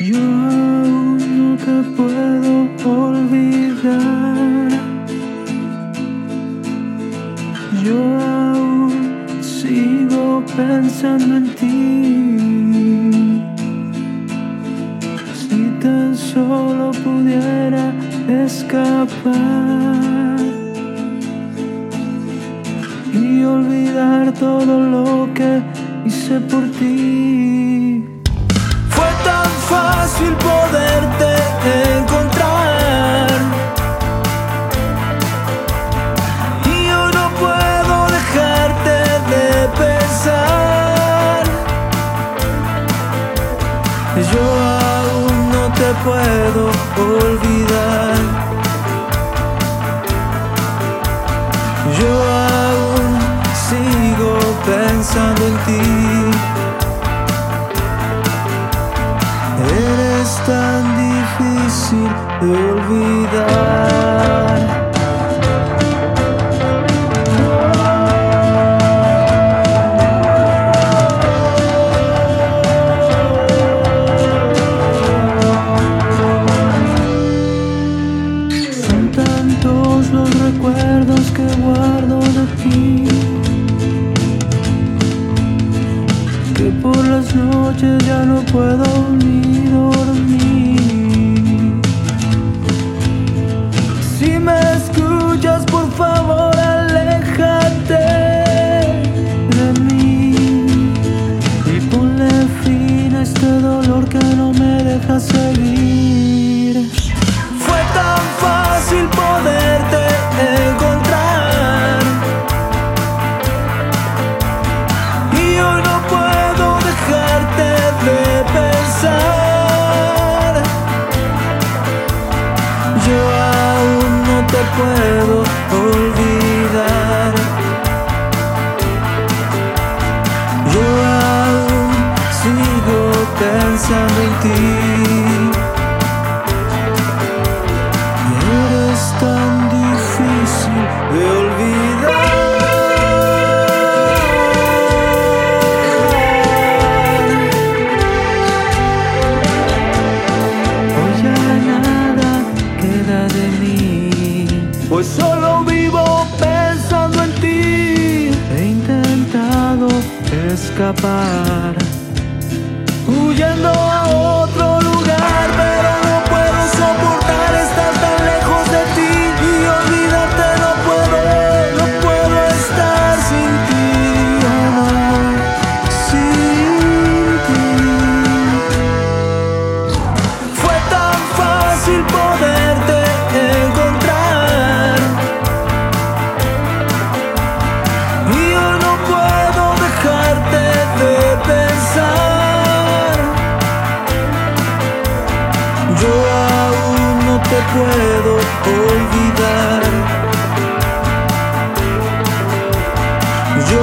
Yo aún no te puedo olvidar. Yo aún sigo pensando en ti. Si tan solo pudiera escapar y olvidar todo lo que hice por ti. Fácil poderte encontrar. Y yo no puedo dejarte de pensar. Yo aún no te puedo olvidar. Yo aún sigo pensando en ti. Tan difícil de olvidar. Son tantos los recuerdos que guardo de ti que por las noches ya no puedo ni puedo olvidar. Yo aún sigo pensando en ti. Escapar, huyendo Yo aún no te puedo olvidar. Yo